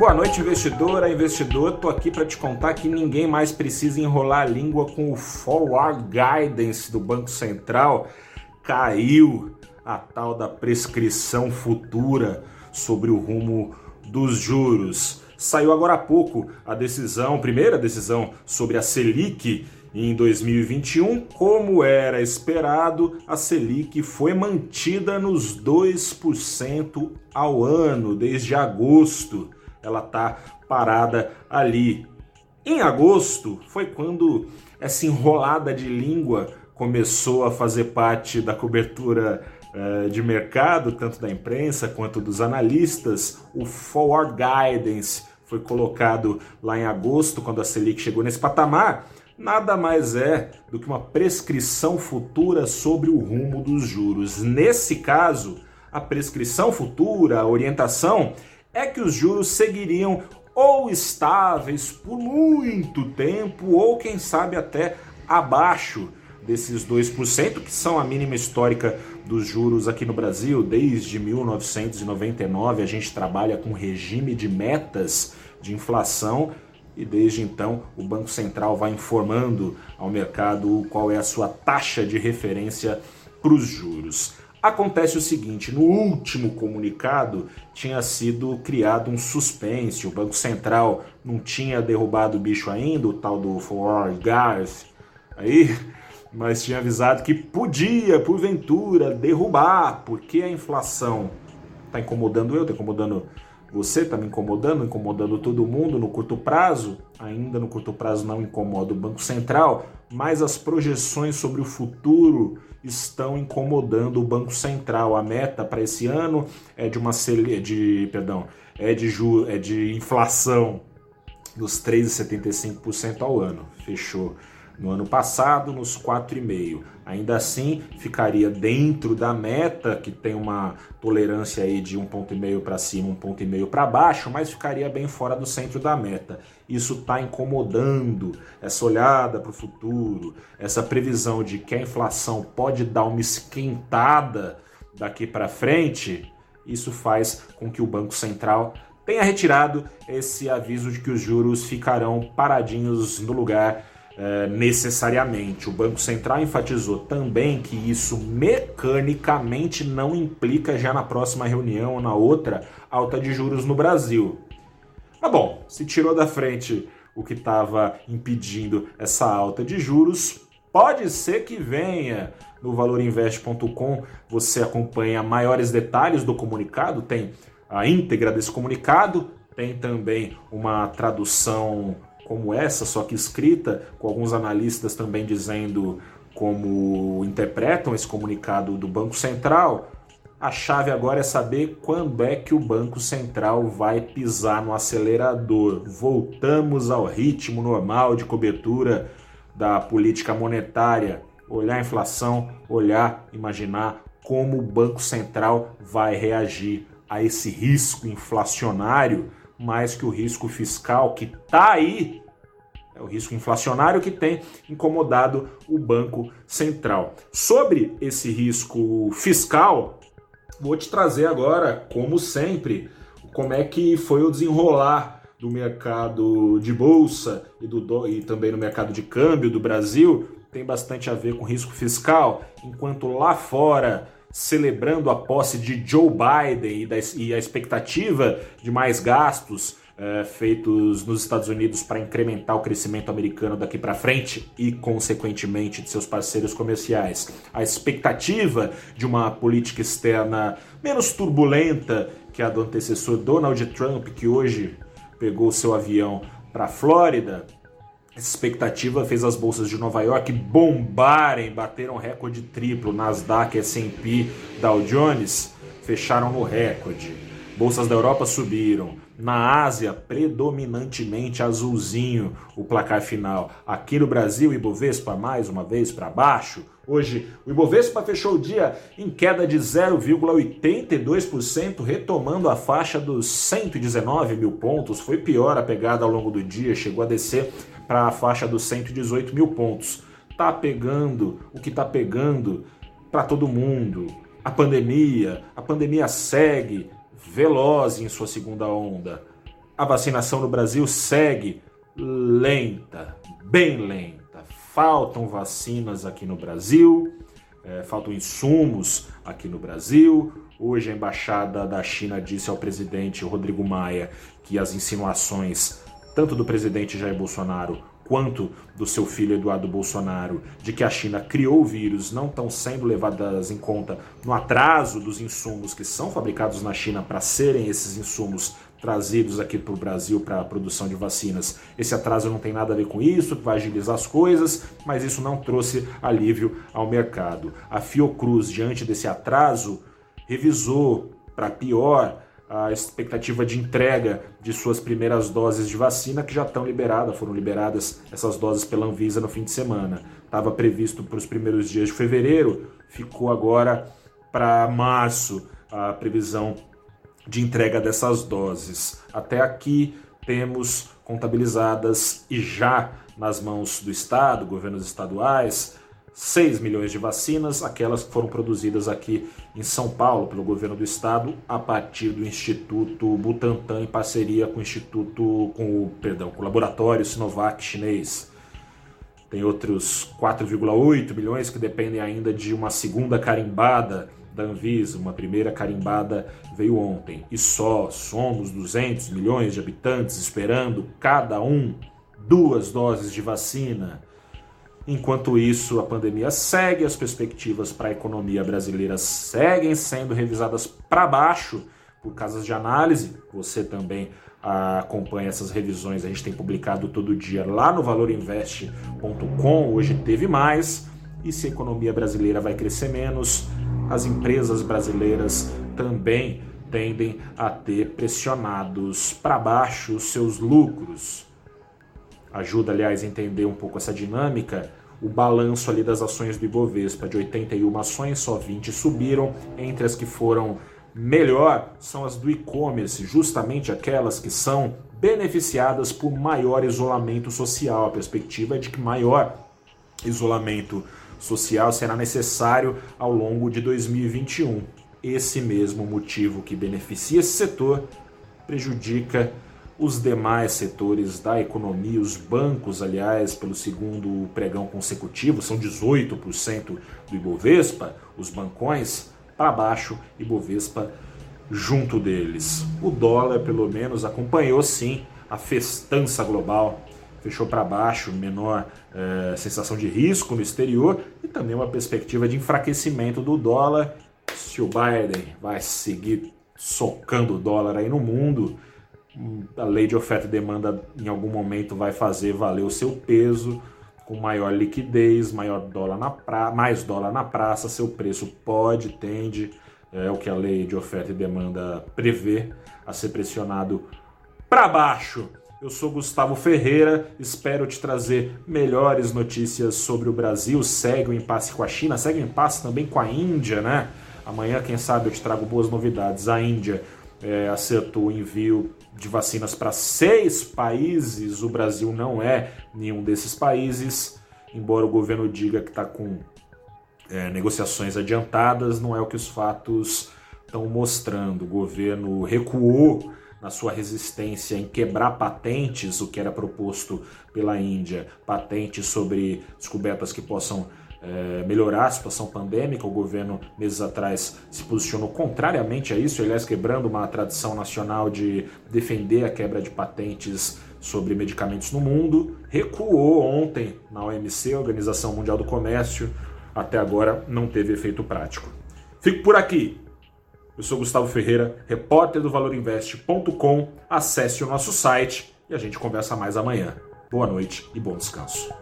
Boa noite, investidora, investidor. Tô aqui para te contar que ninguém mais precisa enrolar a língua com o Forward Guidance do Banco Central. Caiu a tal da prescrição futura sobre o rumo dos juros. Saiu agora há pouco a decisão, primeira decisão sobre a Selic em 2021, como era esperado, a Selic foi mantida nos 2% ao ano desde agosto ela tá parada ali. Em agosto foi quando essa enrolada de língua começou a fazer parte da cobertura uh, de mercado, tanto da imprensa quanto dos analistas. O Forward Guidance foi colocado lá em agosto, quando a Selic chegou nesse patamar. Nada mais é do que uma prescrição futura sobre o rumo dos juros. Nesse caso, a prescrição futura, a orientação, é que os juros seguiriam ou estáveis por muito tempo, ou quem sabe até abaixo desses 2%, que são a mínima histórica dos juros aqui no Brasil. Desde 1999 a gente trabalha com regime de metas de inflação e desde então o Banco Central vai informando ao mercado qual é a sua taxa de referência para os juros. Acontece o seguinte: no último comunicado tinha sido criado um suspense, o Banco Central não tinha derrubado o bicho ainda, o tal do Forward Guard, aí, mas tinha avisado que podia, porventura, derrubar, porque a inflação está incomodando eu, está incomodando você, está me incomodando, incomodando todo mundo no curto prazo, ainda no curto prazo não incomoda o Banco Central, mas as projeções sobre o futuro estão incomodando o Banco Central. A meta para esse ano é de uma de, perdão, é de ju, é de inflação dos 3,75% ao ano. Fechou no ano passado nos 4,5. Ainda assim, ficaria dentro da meta, que tem uma tolerância aí de 1,5 para cima, 1,5 para baixo, mas ficaria bem fora do centro da meta. Isso está incomodando essa olhada para o futuro, essa previsão de que a inflação pode dar uma esquentada daqui para frente. Isso faz com que o Banco Central tenha retirado esse aviso de que os juros ficarão paradinhos no lugar é, necessariamente. O Banco Central enfatizou também que isso mecanicamente não implica já na próxima reunião ou na outra alta de juros no Brasil. Mas bom, se tirou da frente o que estava impedindo essa alta de juros, pode ser que venha. No valorinvest.com você acompanha maiores detalhes do comunicado, tem a íntegra desse comunicado, tem também uma tradução como essa, só que escrita, com alguns analistas também dizendo como interpretam esse comunicado do Banco Central. A chave agora é saber quando é que o Banco Central vai pisar no acelerador. Voltamos ao ritmo normal de cobertura da política monetária. Olhar a inflação, olhar, imaginar como o Banco Central vai reagir a esse risco inflacionário mais que o risco fiscal que está aí, é o risco inflacionário que tem incomodado o Banco Central. Sobre esse risco fiscal, vou te trazer agora, como sempre, como é que foi o desenrolar do mercado de bolsa e, do, e também no mercado de câmbio do Brasil. Tem bastante a ver com risco fiscal, enquanto lá fora celebrando a posse de Joe Biden e, da, e a expectativa de mais gastos é, feitos nos Estados Unidos para incrementar o crescimento americano daqui para frente e, consequentemente, de seus parceiros comerciais. A expectativa de uma política externa menos turbulenta que a do antecessor Donald Trump, que hoje pegou seu avião para a Flórida, essa expectativa fez as bolsas de Nova York bombarem, bateram recorde triplo. Nasdaq, S&P, Dow Jones fecharam no recorde. Bolsas da Europa subiram. Na Ásia, predominantemente azulzinho o placar final. Aqui no Brasil, Ibovespa mais uma vez para baixo. Hoje, o Ibovespa fechou o dia em queda de 0,82%, retomando a faixa dos 119 mil pontos. Foi pior a pegada ao longo do dia, chegou a descer para a faixa dos 118 mil pontos. Tá pegando o que tá pegando para todo mundo. A pandemia, a pandemia segue veloz em sua segunda onda. a vacinação no Brasil segue lenta, bem lenta. Faltam vacinas aqui no Brasil, é, faltam insumos aqui no Brasil. Hoje a embaixada da China disse ao presidente Rodrigo Maia que as insinuações tanto do presidente Jair Bolsonaro quanto do seu filho Eduardo Bolsonaro de que a China criou o vírus não estão sendo levadas em conta no atraso dos insumos que são fabricados na China para serem esses insumos trazidos aqui para o Brasil para a produção de vacinas. Esse atraso não tem nada a ver com isso, vai agilizar as coisas, mas isso não trouxe alívio ao mercado. A Fiocruz, diante desse atraso, revisou para pior a expectativa de entrega de suas primeiras doses de vacina que já estão liberadas, foram liberadas essas doses pela Anvisa no fim de semana. Estava previsto para os primeiros dias de fevereiro, ficou agora para março a previsão de entrega dessas doses. Até aqui temos contabilizadas e já nas mãos do Estado, governos estaduais, 6 milhões de vacinas, aquelas que foram produzidas aqui em São Paulo pelo governo do estado a partir do Instituto Butantan em parceria com o Instituto com o, perdão, com o laboratório Sinovac chinês. Tem outros 4,8 milhões que dependem ainda de uma segunda carimbada da Anvisa, uma primeira carimbada veio ontem. E só somos 200 milhões de habitantes esperando cada um duas doses de vacina Enquanto isso, a pandemia segue, as perspectivas para a economia brasileira seguem sendo revisadas para baixo por casas de análise. Você também acompanha essas revisões, a gente tem publicado todo dia lá no valorinvest.com. Hoje teve mais. E se a economia brasileira vai crescer menos, as empresas brasileiras também tendem a ter pressionados para baixo os seus lucros. Ajuda, aliás, a entender um pouco essa dinâmica o balanço ali das ações do Ibovespa. De 81 ações, só 20 subiram. Entre as que foram melhor são as do e-commerce, justamente aquelas que são beneficiadas por maior isolamento social. A perspectiva é de que maior isolamento social será necessário ao longo de 2021. Esse mesmo motivo que beneficia esse setor prejudica os demais setores da economia, os bancos, aliás, pelo segundo pregão consecutivo, são 18% do Ibovespa, os bancões para baixo, Ibovespa junto deles. O dólar, pelo menos, acompanhou sim a festança global, fechou para baixo, menor é, sensação de risco no exterior e também uma perspectiva de enfraquecimento do dólar. Se o Biden vai seguir socando o dólar aí no mundo, a lei de oferta e demanda em algum momento vai fazer valer o seu peso, com maior liquidez, maior dólar na pra... mais dólar na praça, seu preço pode, tende, é o que a lei de oferta e demanda prevê, a ser pressionado para baixo. Eu sou Gustavo Ferreira, espero te trazer melhores notícias sobre o Brasil. Segue o impasse com a China, segue o impasse também com a Índia, né? Amanhã, quem sabe, eu te trago boas novidades. A Índia é, acertou o envio de vacinas para seis países. O Brasil não é nenhum desses países, embora o governo diga que está com é, negociações adiantadas, não é o que os fatos estão mostrando. O governo recuou na sua resistência em quebrar patentes, o que era proposto pela Índia, patentes sobre descobertas que possam é, melhorar a situação pandêmica. O governo, meses atrás, se posicionou contrariamente a isso, aliás, quebrando uma tradição nacional de defender a quebra de patentes sobre medicamentos no mundo. Recuou ontem na OMC, Organização Mundial do Comércio. Até agora não teve efeito prático. Fico por aqui. Eu sou Gustavo Ferreira, repórter do valorinvest.com. Acesse o nosso site e a gente conversa mais amanhã. Boa noite e bom descanso.